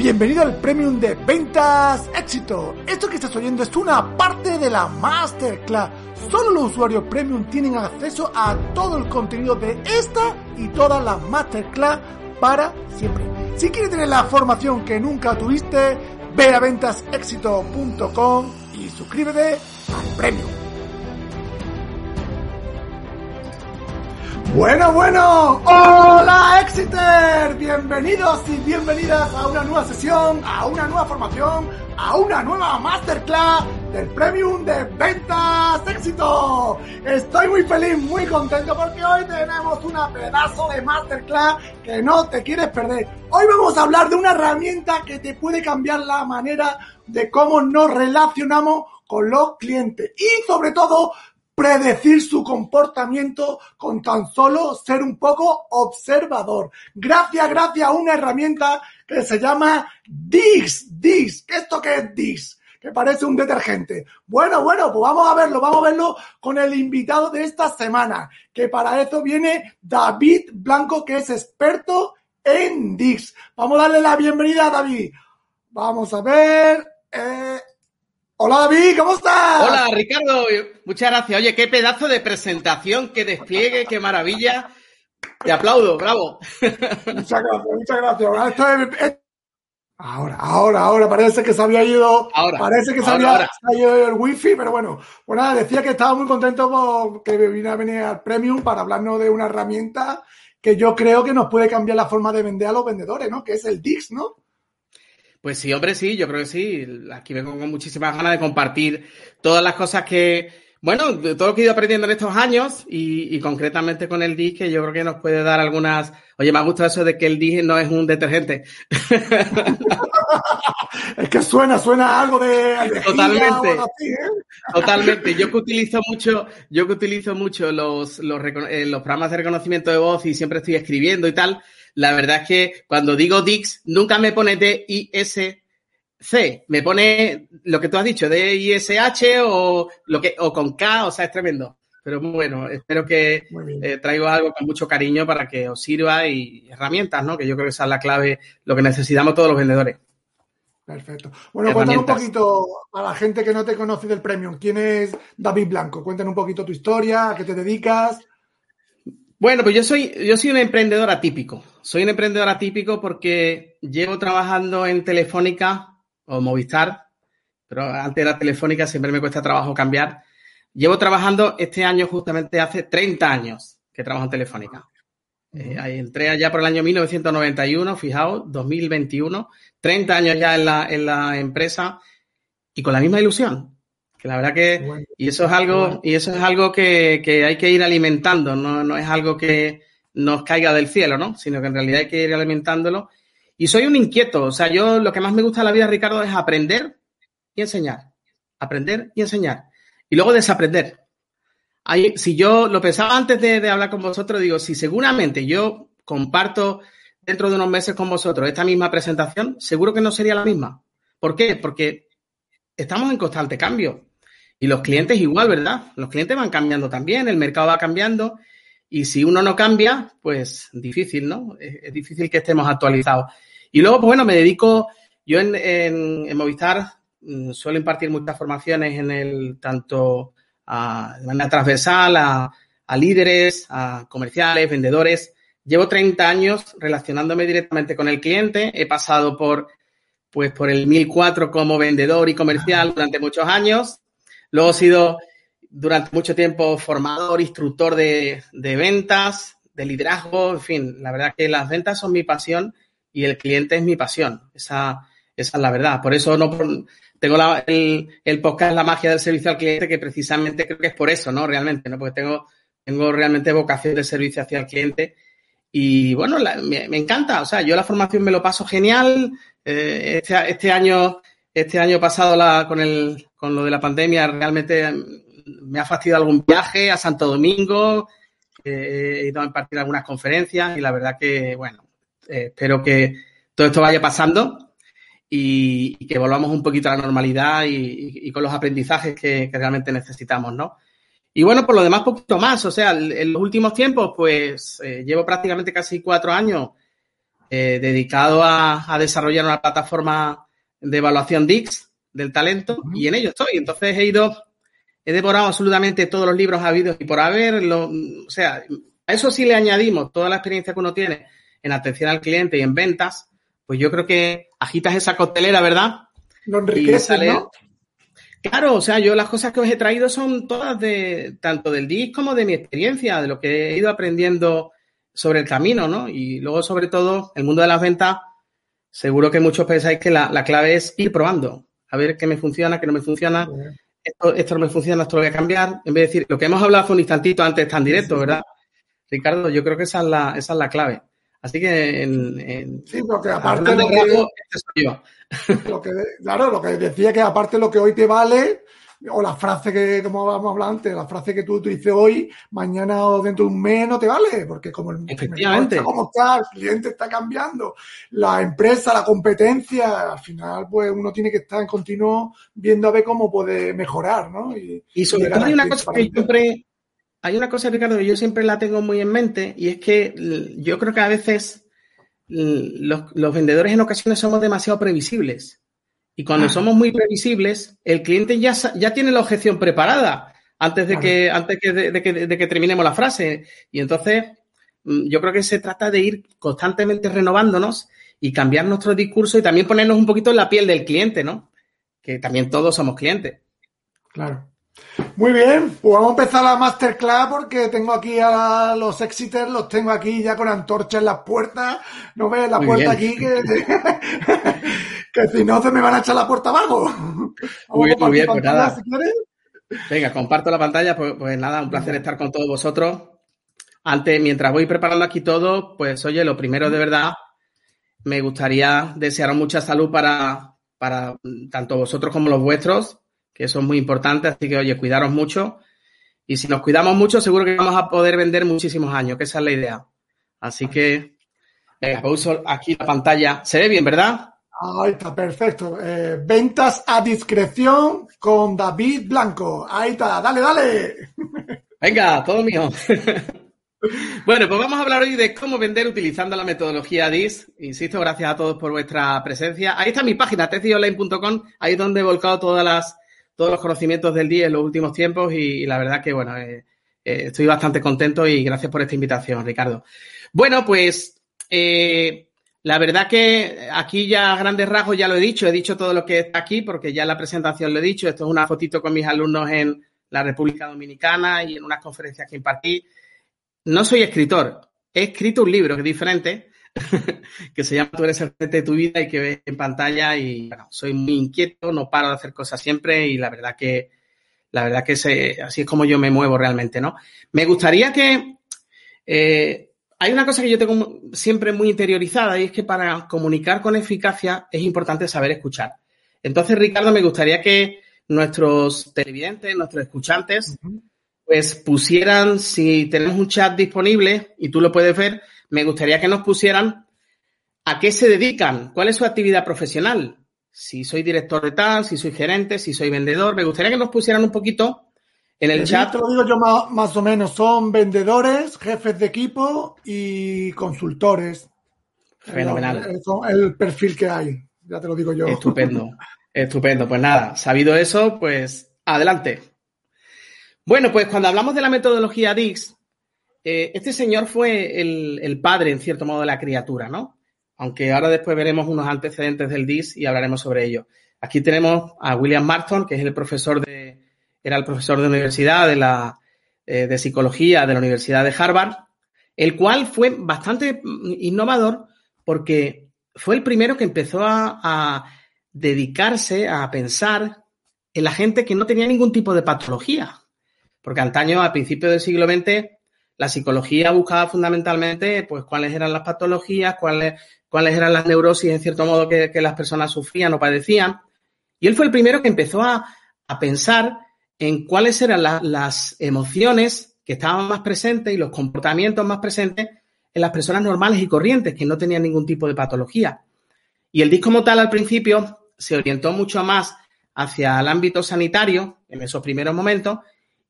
Bienvenido al Premium de Ventas Éxito. Esto que estás oyendo es una parte de la Masterclass. Solo los usuarios Premium tienen acceso a todo el contenido de esta y todas las Masterclass para siempre. Si quieres tener la formación que nunca tuviste, ve a ventasexito.com y suscríbete al Premium. Bueno, bueno, hola Exeter, bienvenidos y bienvenidas a una nueva sesión, a una nueva formación, a una nueva masterclass del Premium de Ventas Éxito. Estoy muy feliz, muy contento porque hoy tenemos una pedazo de masterclass que no te quieres perder. Hoy vamos a hablar de una herramienta que te puede cambiar la manera de cómo nos relacionamos con los clientes y sobre todo predecir su comportamiento con tan solo ser un poco observador. Gracias, gracias a una herramienta que se llama Dix. Dix. ¿Esto qué es Dix? Que parece un detergente. Bueno, bueno, pues vamos a verlo, vamos a verlo con el invitado de esta semana, que para eso viene David Blanco, que es experto en Dix. Vamos a darle la bienvenida a David. Vamos a ver. Eh, Hola David, ¿cómo estás? Hola Ricardo, muchas gracias. Oye, qué pedazo de presentación, qué despliegue, qué maravilla. Te aplaudo, bravo. Muchas gracias, muchas gracias. Ahora, ahora, ahora, parece que se había ido. Ahora, parece que se había ido el wifi, pero bueno. Pues nada, decía que estaba muy contento porque vine a venir al Premium para hablarnos de una herramienta que yo creo que nos puede cambiar la forma de vender a los vendedores, ¿no? Que es el Dix, ¿no? Pues sí, hombre, sí, yo creo que sí. Aquí vengo con muchísimas ganas de compartir todas las cosas que, bueno, todo lo que he ido aprendiendo en estos años y, concretamente con el DIS, que yo creo que nos puede dar algunas. Oye, me ha gustado eso de que el DIS no es un detergente. es que suena, suena algo de. Totalmente. ¿eh? Totalmente. Yo que utilizo mucho, yo que utilizo mucho los, los, eh, los programas de reconocimiento de voz y siempre estoy escribiendo y tal la verdad es que cuando digo Dix, nunca me pone D-I-S-C, me pone lo que tú has dicho, D-I-S-H o, lo que, o con K, o sea, es tremendo. Pero bueno, espero que eh, traigo algo con mucho cariño para que os sirva y herramientas, ¿no? Que yo creo que esa es la clave, lo que necesitamos todos los vendedores. Perfecto. Bueno, cuéntanos un poquito a la gente que no te conoce del Premium. ¿Quién es David Blanco? Cuéntanos un poquito tu historia, a qué te dedicas. Bueno, pues yo soy, yo soy un emprendedor atípico. Soy un emprendedor atípico porque llevo trabajando en Telefónica o Movistar, pero antes era Telefónica, siempre me cuesta trabajo cambiar. Llevo trabajando este año justamente hace 30 años que trabajo en Telefónica. Eh, entré allá por el año 1991, fijaos, 2021, 30 años ya en la, en la empresa y con la misma ilusión. Que la verdad que, y eso es algo, y eso es algo que, que hay que ir alimentando, no, no, es algo que nos caiga del cielo, ¿no? Sino que en realidad hay que ir alimentándolo. Y soy un inquieto, o sea, yo lo que más me gusta de la vida, Ricardo, es aprender y enseñar. Aprender y enseñar. Y luego desaprender. Ahí, si yo lo pensaba antes de, de hablar con vosotros, digo, si seguramente yo comparto dentro de unos meses con vosotros esta misma presentación, seguro que no sería la misma. ¿Por qué? Porque estamos en constante cambio. Y los clientes igual, ¿verdad? Los clientes van cambiando también, el mercado va cambiando. Y si uno no cambia, pues difícil, ¿no? Es, difícil que estemos actualizados. Y luego, pues bueno, me dedico, yo en, en, Movistar mm, suelo impartir muchas formaciones en el, tanto a, de manera transversal a, a líderes, a comerciales, vendedores. Llevo 30 años relacionándome directamente con el cliente. He pasado por, pues, por el 1004 como vendedor y comercial durante muchos años. Luego he sido durante mucho tiempo formador, instructor de, ventas, de liderazgo, en fin, la verdad que las ventas son mi pasión y el cliente es mi pasión. Esa, esa es la verdad. Por eso no tengo el, el, podcast La magia del servicio al cliente, que precisamente creo que es por eso, ¿no? Realmente, ¿no? Porque tengo, tengo realmente vocación de servicio hacia el cliente Y bueno, me, encanta. O sea, yo la formación me lo paso genial. Eh, este, este, año, este año pasado con, el, con lo de la pandemia realmente me ha fastidiado algún viaje a Santo Domingo. he ido a impartir algunas conferencias y la verdad que, bueno, eh, espero que todo esto vaya pasando y, que volvamos un poquito a la normalidad y, con los aprendizajes que, realmente necesitamos, ¿no? Y bueno, por lo demás, poquito más. O sea, en los últimos tiempos, pues eh, llevo prácticamente casi cuatro años eh, dedicado a, desarrollar una plataforma de evaluación DIX del talento y en ello estoy. Entonces he ido, he devorado absolutamente todos los libros habidos y por haber, o sea, a eso sí le añadimos toda la experiencia que uno tiene en atención al cliente y en ventas, pues yo creo que agitas esa coctelera, ¿verdad? Lo enriquece, ¿no? Claro, o sea, yo las cosas que os he traído son todas de tanto del DIS como de mi experiencia, de lo que he ido aprendiendo sobre el camino, ¿no? Y luego, sobre todo, el mundo de las ventas, seguro que muchos pensáis que la, clave es ir probando, a ver qué me funciona, qué no me funciona. Esto, esto no me funciona, esto lo voy a cambiar. En vez de decir, lo que hemos hablado hace un instantito antes tan directo, ¿verdad? Ricardo, yo creo que esa es la, esa es la clave. Así que en, sí, porque aparte lo que, este lo que, claro, lo que decía que aparte lo que hoy te vale, o la frase que, como vamos a hablar antes, la frase que tú utilices hoy, mañana o dentro de un mes no te vale, porque como el Efectivamente. Está como está, el cliente está cambiando, la empresa, la competencia, al final, pues uno tiene que estar en continuo viendo a ver cómo puede mejorar, ¿no? Y, y sobre todo hay una cosa que siempre, hay una cosa, Ricardo, que yo siempre la tengo muy en mente y es que yo creo que a veces los, vendedores en ocasiones somos demasiado previsibles. Y cuando somos muy previsibles, el cliente ya, ya tiene la objeción preparada antes de que, antes de, que, de que terminemos la frase. Y entonces, mm, yo creo que se trata de ir constantemente renovándonos y cambiar nuestro discurso y también ponernos un poquito en la piel del cliente, ¿no? Que también todos somos clientes. Claro. Muy bien, pues vamos a empezar la masterclass porque tengo aquí a los exiters, los tengo aquí ya con antorchas en las puertas. No ves la puerta aquí que, que si no se me van a echar la puerta abajo. Muy bien, muy bien, pues nada. Venga, comparto la pantalla, pues, pues, nada, un placer estar con todos vosotros. Antes, mientras voy preparando aquí todo, pues oye, lo primero de verdad, me gustaría desearos mucha salud para, para tanto vosotros como los vuestros que eso es muy importante, así que oye, cuidaros mucho. Y si nos cuidamos mucho, seguro que vamos a poder vender muchísimos años, que esa es la idea. Así que, venga, uso aquí la pantalla. Se ve bien, ¿verdad? Ahí está, perfecto. Eh, ventas a discreción con David Blanco. Ahí está, dale, dale. Venga, todo mío. Bueno, pues vamos a hablar hoy de cómo vender utilizando la metodología DIS. Insisto, gracias a todos por vuestra presencia. Ahí está mi página, tecionline.com, ahí es donde he volcado todas las todos los conocimientos del día en los últimos tiempos y, la verdad que, bueno, eh, eh, estoy bastante contento y gracias por esta invitación, Ricardo. Bueno, pues eh, la verdad que aquí ya a grandes rasgos ya lo he dicho, he dicho todo lo que está aquí porque ya en la presentación lo he dicho, esto es una fotito con mis alumnos en la República Dominicana y en unas conferencias que impartí. No soy escritor, he escrito un libro que es diferente, que se llama Tú eres el frente de tu vida y que ves en pantalla y bueno, soy muy inquieto, no paro de hacer cosas siempre y la verdad que la verdad que así es como yo me muevo realmente, ¿no? Me gustaría que eh, hay una cosa que yo tengo siempre muy interiorizada y es que para comunicar con eficacia es importante saber escuchar. Entonces, Ricardo, me gustaría que nuestros televidentes, nuestros escuchantes, pues pusieran, si tenemos un chat disponible y tú lo puedes ver, me gustaría que nos pusieran a qué se dedican, cuál es su actividad profesional. Si soy director de tal, si soy gerente, si soy vendedor. Me gustaría que nos pusieran un poquito en el, chat. Te lo digo yo más, o menos. Son vendedores, jefes de equipo y consultores. Fenomenal. Es el perfil que hay. Ya te lo digo yo. Estupendo. Estupendo. Pues nada, sabido eso, pues adelante. Bueno, pues cuando hablamos de la metodología DIX, eh, este señor fue el, padre, en cierto modo, de la criatura, ¿no? Aunque ahora después veremos unos antecedentes del DIS y hablaremos sobre ello. Aquí tenemos a William Marston, que es el profesor de, era el profesor de universidad de la, eh, de psicología de la Universidad de Harvard, el cual fue bastante innovador porque fue el primero que empezó a, a dedicarse a pensar en la gente que no tenía ningún tipo de patología. Porque antaño, a principios del siglo XX, la psicología buscaba fundamentalmente pues cuáles eran las patologías, cuáles, cuáles eran las neurosis, en cierto modo, que, las personas sufrían o padecían. Y él fue el primero que empezó a, pensar en cuáles eran las emociones que estaban más presentes y los comportamientos más presentes en las personas normales y corrientes que no tenían ningún tipo de patología. Y el DIS como tal al principio se orientó mucho más hacia el ámbito sanitario en esos primeros momentos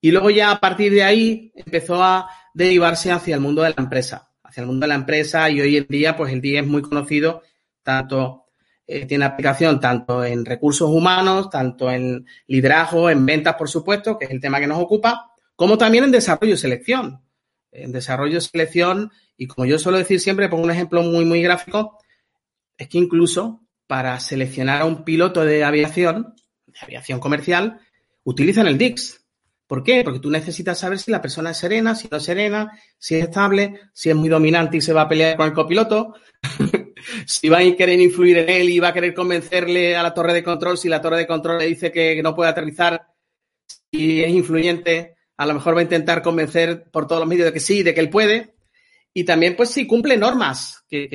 y luego ya a partir de ahí empezó a derivarse hacia el mundo de la empresa, hacia el mundo de la empresa y hoy en día pues el DIS es muy conocido tanto eh, tiene aplicación tanto en recursos humanos, tanto en liderazgo, en ventas, por supuesto, que es el tema que nos ocupa, como también en desarrollo y selección. En desarrollo y selección, y como yo suelo decir siempre, pongo un ejemplo muy, muy gráfico, es que incluso para seleccionar a un piloto de aviación, de aviación comercial, utilizan el DIX. ¿Por qué? Porque tú necesitas saber si la persona es serena, si no es serena, si es estable, si es muy dominante y se va a pelear con el copiloto, si va a querer influir en él y va a querer convencerle a la torre de control, si la torre de control le dice que no puede aterrizar y es influyente, a lo mejor va a intentar convencer por todos los medios de que sí, de que él puede. Y también, pues sí, cumple normas, que,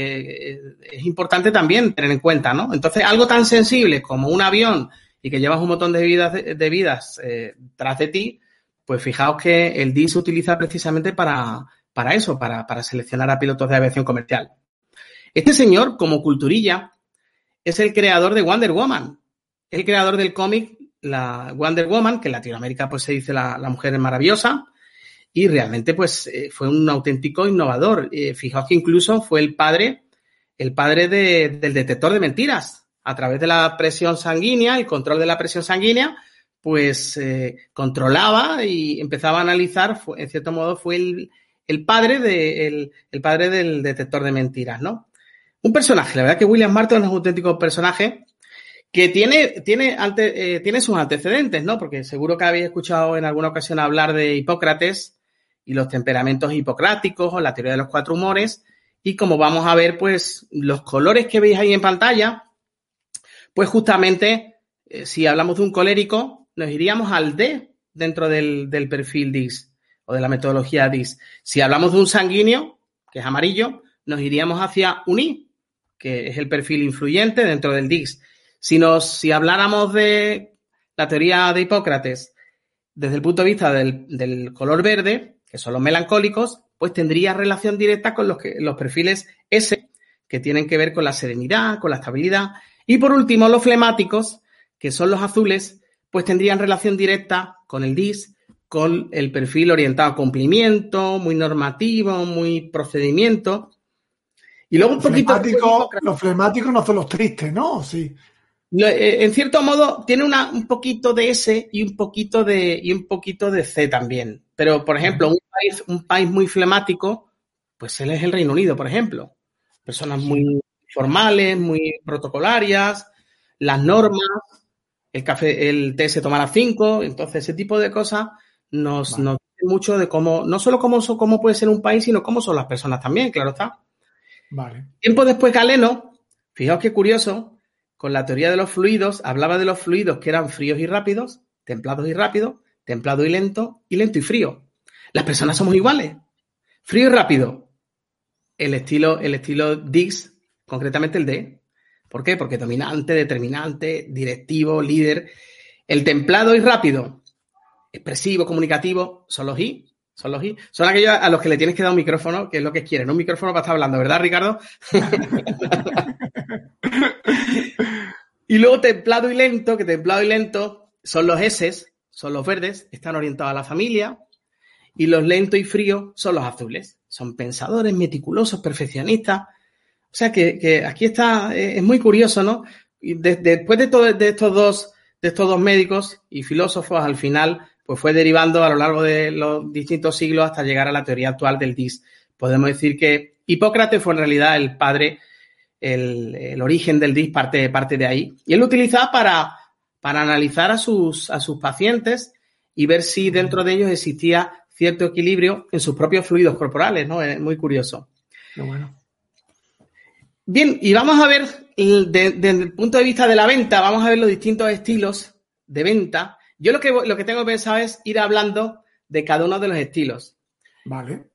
es importante también tener en cuenta, ¿no? Entonces, algo tan sensible como un avión y que llevas un montón de vidas, de, vidas eh, tras de ti, pues fijaos que el DIS se utiliza precisamente para, para eso, para, para seleccionar a pilotos de aviación comercial. Este señor, como culturilla, es el creador de Wonder Woman, el creador del cómic la Wonder Woman, que en Latinoamérica pues se dice la, mujer maravillosa, y realmente pues eh, fue un auténtico innovador. Eh, fijaos que incluso fue el padre, el padre del detector de mentiras. A través de la presión sanguínea, el control de la presión sanguínea, pues eh, controlaba y empezaba a analizar, en cierto modo fue el, padre del detector de mentiras, ¿no? Un personaje, la verdad que William Martin es un auténtico personaje que tiene, tiene, tiene sus antecedentes, ¿no? Porque seguro que habéis escuchado en alguna ocasión hablar de Hipócrates, y los temperamentos hipocráticos o la teoría de los cuatro humores. Y como vamos a ver, pues los colores que veis ahí en pantalla, pues justamente eh, si hablamos de un colérico, nos iríamos al D dentro del, perfil DIS o de la metodología DIS. Si hablamos de un sanguíneo, que es amarillo, nos iríamos hacia un I, que es el perfil influyente dentro del DIS. Si, nos, si habláramos de la teoría de Hipócrates desde el punto de vista del, del color verde, que son los melancólicos, pues tendría relación directa con los, que, los perfiles S, que tienen que ver con la serenidad, con la estabilidad. Y por último, los flemáticos, que son los azules, pues tendrían relación directa con el DIS, con el perfil orientado a cumplimiento, muy normativo, muy procedimiento. Y luego un poquito. los flemáticos no son los tristes, ¿no? Sí. Eh, en cierto modo, tiene una, un poquito de S y un poquito de, y un poquito de C también. Pero, por ejemplo, un país, un país muy flemático, pues él es el Reino Unido, por ejemplo. Personas muy formales, muy protocolarias, las normas, el café, el té se toma a las 5, entonces ese tipo de cosas nos, nos dice mucho de cómo, no solo cómo, cómo puede ser un país, sino cómo son las personas también, claro está. Tiempo después Galeno, fijaos qué curioso, con la teoría de los fluidos, hablaba de los fluidos que eran fríos y rápidos, templados y rápidos, templado y lento, y lento y frío. Las personas somos iguales. Frío y rápido. El estilo, el estilo Dix, concretamente el D. ¿Por qué? Porque dominante, determinante, directivo, líder. El templado y rápido, expresivo, comunicativo, son los I. Son los I. Son aquellos a los que le tienes que dar un micrófono, que es lo que quieren. Un micrófono para estar hablando, ¿verdad, Ricardo? y luego templado y lento, que templado y lento son los S, son los verdes, están orientados a la familia. Y los lento y frío son los azules. Son pensadores, meticulosos, perfeccionistas. O sea que, aquí está, es muy curioso, ¿no? Y después de, todo, de, estos dos, de estos dos médicos y filósofos, al final, pues fue derivando a lo largo de los distintos siglos hasta llegar a la teoría actual del DIS. Podemos decir que Hipócrates fue en realidad el padre el, origen del DIS parte, parte de ahí. Y él lo utilizaba para, para analizar a sus, a sus pacientes y ver si dentro de ellos existía cierto equilibrio en sus propios fluidos corporales, ¿no? Es muy curioso. bueno. Bien, y vamos a ver, desde el punto de vista de la venta, vamos a ver los distintos estilos de venta. Yo lo que, lo que tengo pensado es ir hablando de cada uno de los estilos. Vale.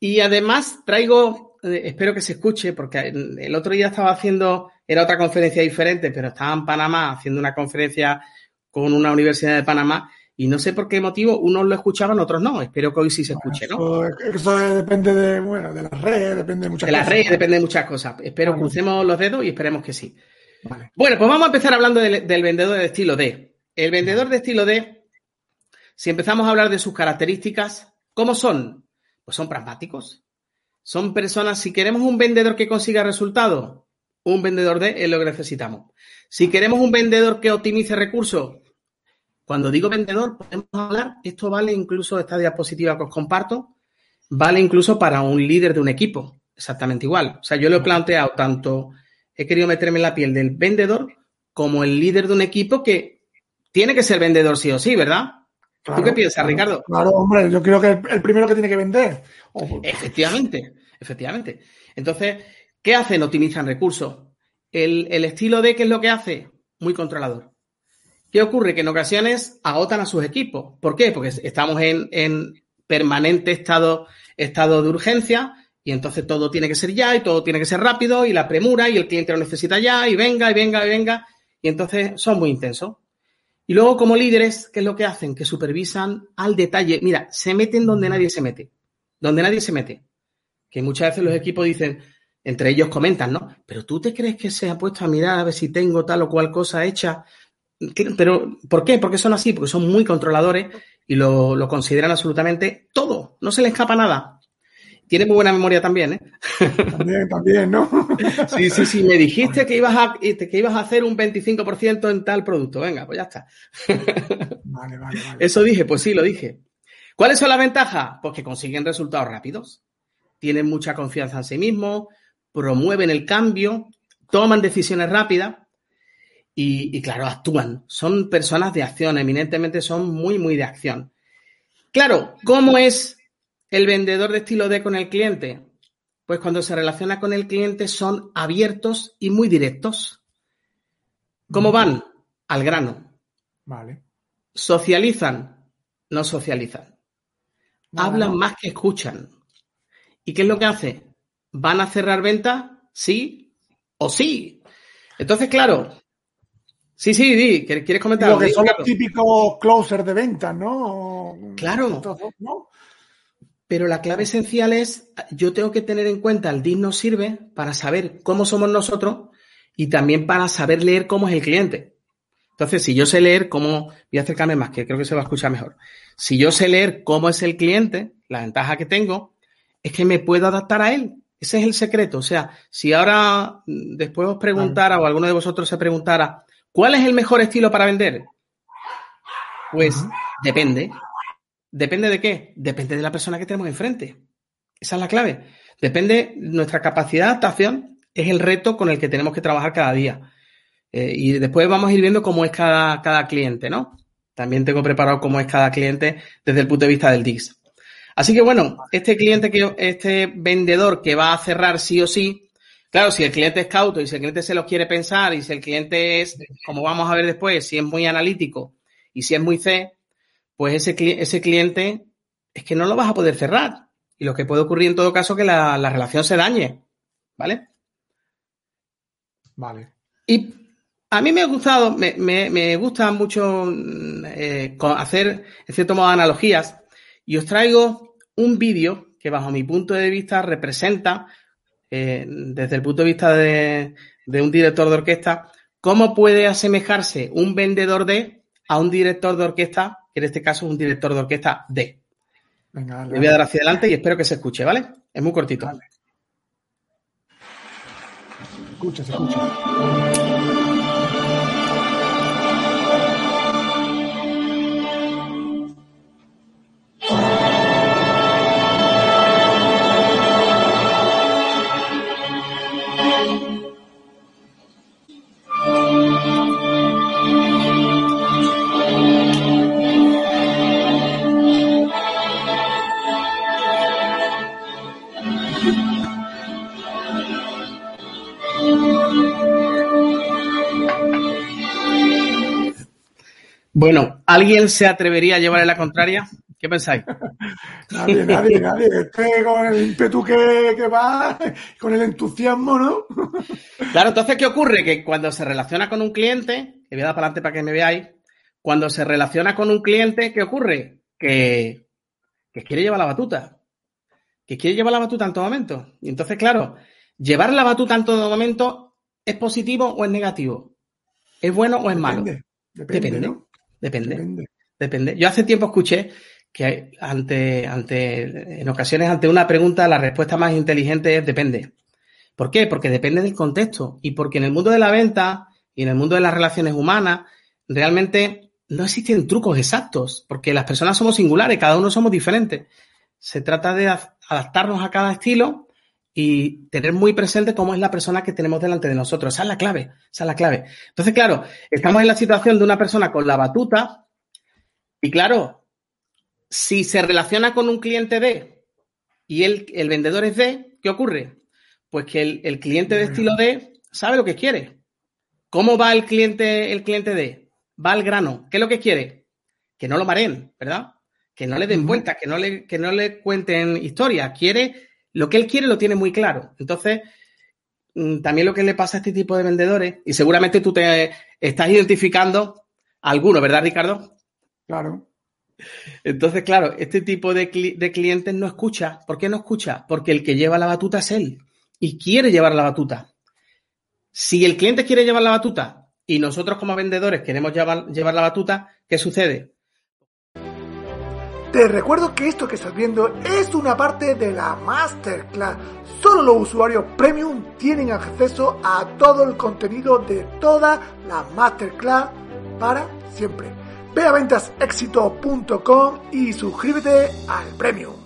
Y además traigo, eh, espero que se escuche, porque el otro día estaba haciendo, era otra conferencia diferente, pero estaba en Panamá haciendo una conferencia con una universidad de Panamá y no sé por qué motivo unos lo escuchaban, otros no. Espero que hoy sí se escuche, ¿no? Eso, depende de, bueno, de las redes, depende de muchas cosas. De las redes depende de muchas cosas. Espero, crucemos los dedos y esperemos que sí. Bueno, pues vamos a empezar hablando del, del, vendedor de estilo D. El vendedor de estilo D, si empezamos a hablar de sus características, ¿cómo son? Pues son pragmáticos. Son personas, si queremos un vendedor que consiga resultados, un vendedor D es lo que necesitamos. Si queremos un vendedor que optimice recursos, cuando digo vendedor, podemos hablar, esto vale incluso, esta diapositiva que os comparto, vale incluso para un líder de un equipo, exactamente igual. O sea, yo lo he planteado tanto, he querido meterme en la piel del vendedor como el líder de un equipo que tiene que ser vendedor sí o sí, ¿verdad? ¿Tú qué piensas, Ricardo? Claro, hombre, yo creo que el primero que tiene que vender. Efectivamente, efectivamente. Entonces, ¿qué hacen? Optimizan recursos. El, el estilo D, ¿qué es lo que hace? Muy controlador. ¿Qué ocurre? Que en ocasiones agotan a sus equipos. ¿Por qué? Porque estamos en, permanente estado, estado de urgencia y entonces todo tiene que ser ya y todo tiene que ser rápido y la premura y el cliente lo necesita ya y venga y venga y venga y entonces son muy intensos. Y luego como líderes, ¿qué es lo que hacen? Que supervisan al detalle. Mira, se meten donde nadie se mete. Donde nadie se mete. Que muchas veces los equipos dicen, entre ellos comentan, ¿no? Pero tú te crees que se ha puesto a mirar a ver si tengo tal o cual cosa hecha pero, ¿por qué? Porque son así, porque son muy controladores y lo, consideran absolutamente todo, no se les escapa nada. Tiene muy buena memoria también, ¿eh? También, también, ¿no? Sí, sí, sí. Me dijiste que ibas a, que ibas a hacer un 25% en tal producto. Venga, pues ya está. Vale, vale, vale. Eso dije, pues sí, lo dije. ¿Cuáles son las ventajas? Pues que consiguen resultados rápidos. Tienen mucha confianza en sí mismos, promueven el cambio, toman decisiones rápidas y, claro, actúan. Son personas de acción, eminentemente son muy, muy de acción. Claro, ¿cómo es el vendedor de estilo D con el cliente? Pues cuando se relaciona con el cliente son abiertos y muy directos. ¿Cómo van? Al grano. Vale. Socializan, no socializan. Hablan más que escuchan. ¿Y qué es lo que hace? ¿Van a cerrar venta? Sí o sí. Entonces, claro, Sí, sí, di, ¿quieres comentar? Lo que son los típicos closers de ventas, ¿no? Claro. Pero la clave esencial es, yo tengo que tener en cuenta, el DIN nos sirve para saber cómo somos nosotros y también para saber leer cómo es el cliente. Entonces, si yo sé leer cómo, voy a acercarme más, que creo que se va a escuchar mejor. Si yo sé leer cómo es el cliente, la ventaja que tengo es que me puedo adaptar a él. Ese es el secreto. O sea, si ahora mm, después os preguntara o alguno de vosotros se preguntara, ¿Cuál es el mejor estilo para vender? Pues depende. ¿Depende de qué? Depende de la persona que tenemos enfrente. Esa es la clave. Depende de nuestra capacidad de adaptación, es el reto con el que tenemos que trabajar cada día. Eh, y después vamos a ir viendo cómo es cada, cada cliente, ¿no? También tengo preparado cómo es cada cliente desde el punto de vista del DIX. Así que bueno, este cliente que, este vendedor que va a cerrar sí o sí, Claro, si el cliente es cauto y si el cliente se lo quiere pensar y si el cliente es, como vamos a ver después, si es muy analítico y si es muy C, pues ese, ese cliente es que no lo vas a poder cerrar. Y lo que puede ocurrir en todo caso es que la, relación se dañe. ¿Vale? Vale. Y a mí me ha gustado, me, gusta mucho eh, hacer, en cierto modo, analogías. Y os traigo un vídeo que bajo mi punto de vista representa eh, desde el punto de vista de, un director de orquesta, ¿cómo puede asemejarse un vendedor de a un director de orquesta, que en este caso es un director de orquesta D? Venga, Le voy a dar hacia adelante y espero que se escuche, ¿vale? Es muy cortito. escucha, se escucha. Bueno, ¿alguien se atrevería a llevarle la contraria? ¿Qué pensáis? nadie, nadie, nadie. Este con el ímpetu que, que va, con el entusiasmo, ¿no? claro, entonces, ¿qué ocurre? Que cuando se relaciona con un cliente, que voy a dar para adelante para que me veáis, cuando se relaciona con un cliente, ¿qué ocurre? Que, que quiere llevar la batuta. Que quiere llevar la batuta en todo momento. Y entonces, claro, llevar la batuta en todo momento es positivo o es negativo. ¿Es bueno o es malo? Depende. Depende. Depende. Yo hace tiempo escuché que ante, ante, en ocasiones ante una pregunta la respuesta más inteligente es depende. ¿Por qué? Porque depende del contexto y porque en el mundo de la venta y en el mundo de las relaciones humanas realmente no existen trucos exactos porque las personas somos singulares, cada uno somos diferentes. Se trata de adaptarnos a cada estilo y tener muy presente cómo es la persona que tenemos delante de nosotros. Esa es la clave, esa es la clave. Entonces, claro, estamos en la situación de una persona con la batuta y claro, si se relaciona con un cliente D y el, el vendedor es D, ¿qué ocurre? Pues que el, cliente de estilo D sabe lo que quiere. ¿Cómo va el cliente, el cliente D? Va al grano. ¿Qué es lo que quiere? Que no lo mareen, ¿verdad? Que no le den vueltas, que no le, que no le cuenten historias. Quiere lo que él quiere lo tiene muy claro. Entonces, mm, también lo que le pasa a este tipo de vendedores, y seguramente tú te estás identificando alguno, ¿verdad, Ricardo? Claro. Entonces, claro, este tipo de, clientes no escucha. ¿Por qué no escucha? Porque el que lleva la batuta es él y quiere llevar la batuta. Si el cliente quiere llevar la batuta y nosotros como vendedores queremos llevar, llevar la batuta, ¿qué sucede? Te recuerdo que esto que estás viendo es una parte de la Masterclass. Solo los usuarios premium tienen acceso a todo el contenido de toda la Masterclass para siempre. Ve a ventasexito.com y suscríbete al premium.